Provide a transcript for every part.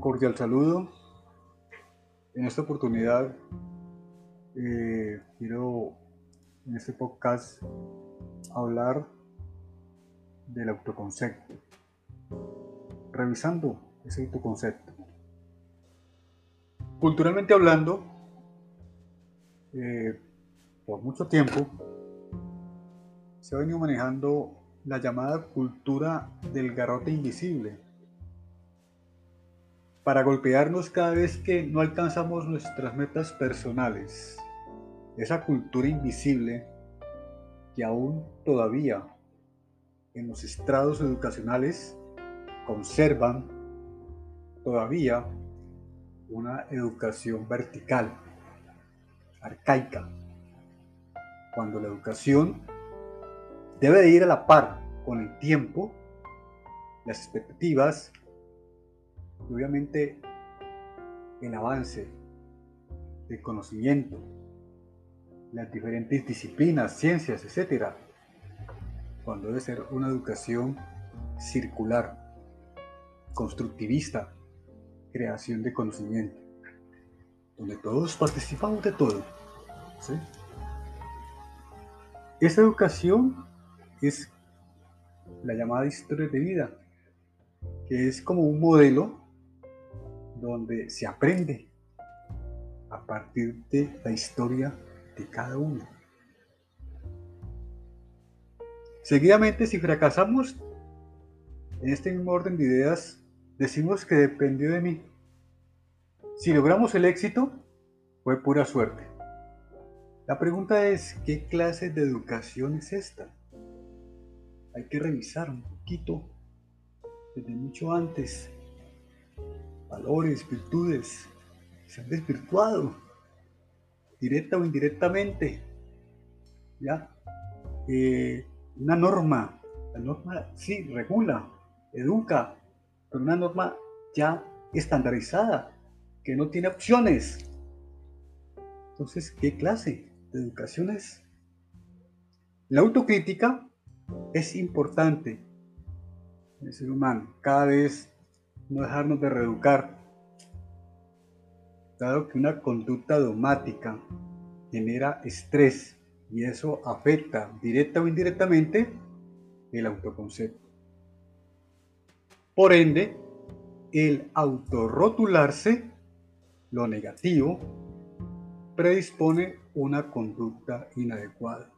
Cordial saludo. En esta oportunidad eh, quiero en este podcast hablar del autoconcepto, revisando ese autoconcepto. Culturalmente hablando, eh, por mucho tiempo se ha venido manejando la llamada cultura del garrote invisible para golpearnos cada vez que no alcanzamos nuestras metas personales. Esa cultura invisible que aún todavía en los estrados educacionales conservan todavía una educación vertical, arcaica, cuando la educación debe de ir a la par con el tiempo, las expectativas obviamente el avance del conocimiento, las diferentes disciplinas, ciencias, etcétera, cuando debe ser una educación circular, constructivista, creación de conocimiento, donde todos participamos de todo. ¿sí? Esa educación es la llamada historia de vida, que es como un modelo donde se aprende a partir de la historia de cada uno. Seguidamente, si fracasamos en este mismo orden de ideas, decimos que dependió de mí. Si logramos el éxito, fue pura suerte. La pregunta es, ¿qué clase de educación es esta? Hay que revisar un poquito desde mucho antes. Valores, virtudes, se han desvirtuado, directa o indirectamente. ¿Ya? Eh, una norma, la norma sí regula, educa, pero una norma ya estandarizada, que no tiene opciones. Entonces, ¿qué clase? de educaciones. La autocrítica es importante en el ser humano, cada vez no dejarnos de reeducar, dado que una conducta dogmática genera estrés y eso afecta directa o indirectamente el autoconcepto. Por ende, el autorrotularse, lo negativo, predispone una conducta inadecuada.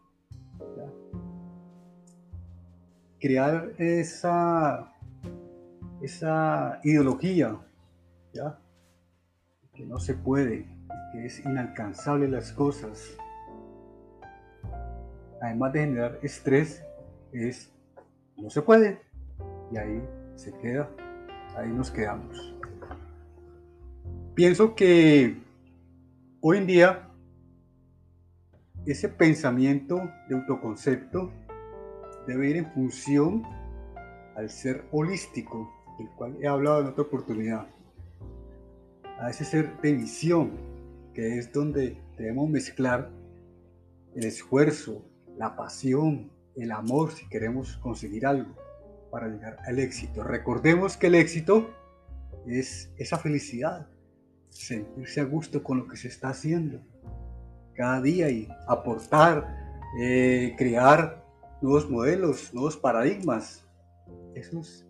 Crear esa, esa ideología, ¿ya? que no se puede, que es inalcanzable las cosas, además de generar estrés, es no se puede, y ahí se queda, ahí nos quedamos. Pienso que hoy en día ese pensamiento de autoconcepto debe ir en función al ser holístico, del cual he hablado en otra oportunidad, a ese ser de visión, que es donde debemos mezclar el esfuerzo, la pasión, el amor si queremos conseguir algo para llegar al éxito. Recordemos que el éxito es esa felicidad, sentirse a gusto con lo que se está haciendo cada día y aportar, eh, crear nuevos modelos, nuevos paradigmas. Eso es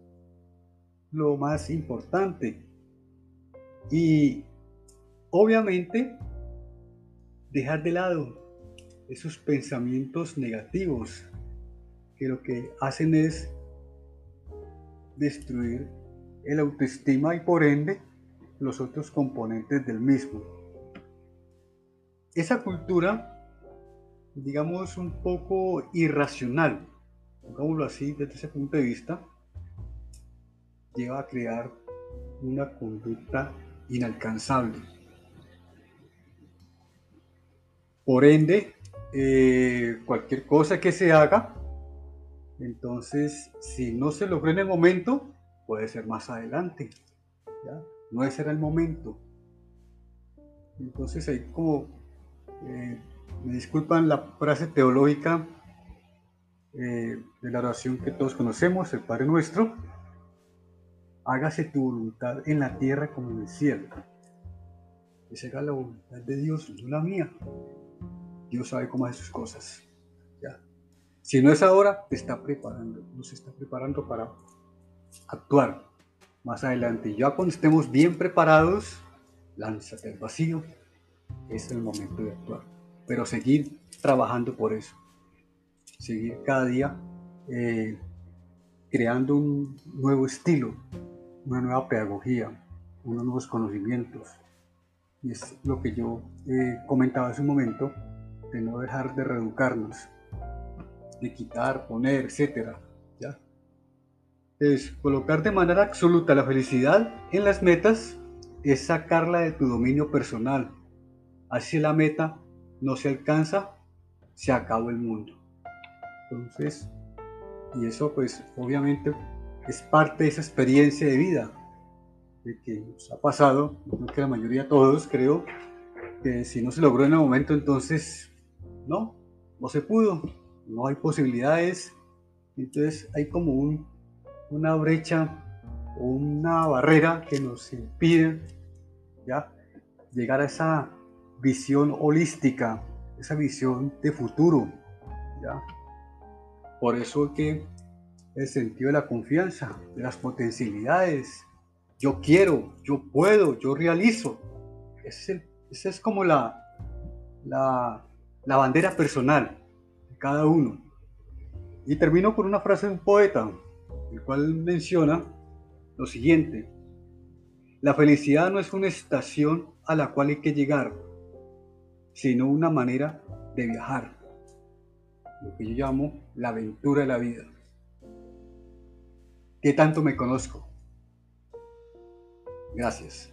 lo más importante. Y obviamente dejar de lado esos pensamientos negativos que lo que hacen es destruir el autoestima y por ende los otros componentes del mismo esa cultura, digamos, un poco irracional, pongámoslo así desde ese punto de vista, lleva a crear una conducta inalcanzable. Por ende, eh, cualquier cosa que se haga, entonces, si no se logró en el momento, puede ser más adelante. No ese era el momento. Entonces hay como eh, me disculpan la frase teológica eh, de la oración que todos conocemos, el Padre Nuestro, hágase tu voluntad en la tierra como en el cielo. Esa era la voluntad de Dios, no la mía. Dios sabe cómo hace sus cosas. ¿ya? Si no es ahora, te está preparando, nos está preparando para actuar más adelante. Ya cuando estemos bien preparados, lánzate al vacío. Es el momento de actuar. Pero seguir trabajando por eso. Seguir cada día eh, creando un nuevo estilo, una nueva pedagogía, unos nuevos conocimientos. Y es lo que yo eh, comentaba hace un momento, de no dejar de reeducarnos, de quitar, poner, etcétera. ¿ya? Es colocar de manera absoluta la felicidad en las metas es sacarla de tu dominio personal. Así la meta no se alcanza, se acabó el mundo. Entonces, y eso pues obviamente es parte de esa experiencia de vida de que nos ha pasado, creo que la mayoría todos creo, que si no se logró en el momento entonces no, no se pudo, no hay posibilidades, entonces hay como un, una brecha una barrera que nos impide ¿ya? llegar a esa visión holística, esa visión de futuro. ¿ya? Por eso que el sentido de la confianza, de las potencialidades, yo quiero, yo puedo, yo realizo. Esa es, es como la, la, la bandera personal de cada uno. Y termino con una frase de un poeta, el cual menciona lo siguiente. La felicidad no es una estación a la cual hay que llegar, sino una manera de viajar. Lo que yo llamo la aventura de la vida. ¿Qué tanto me conozco? Gracias.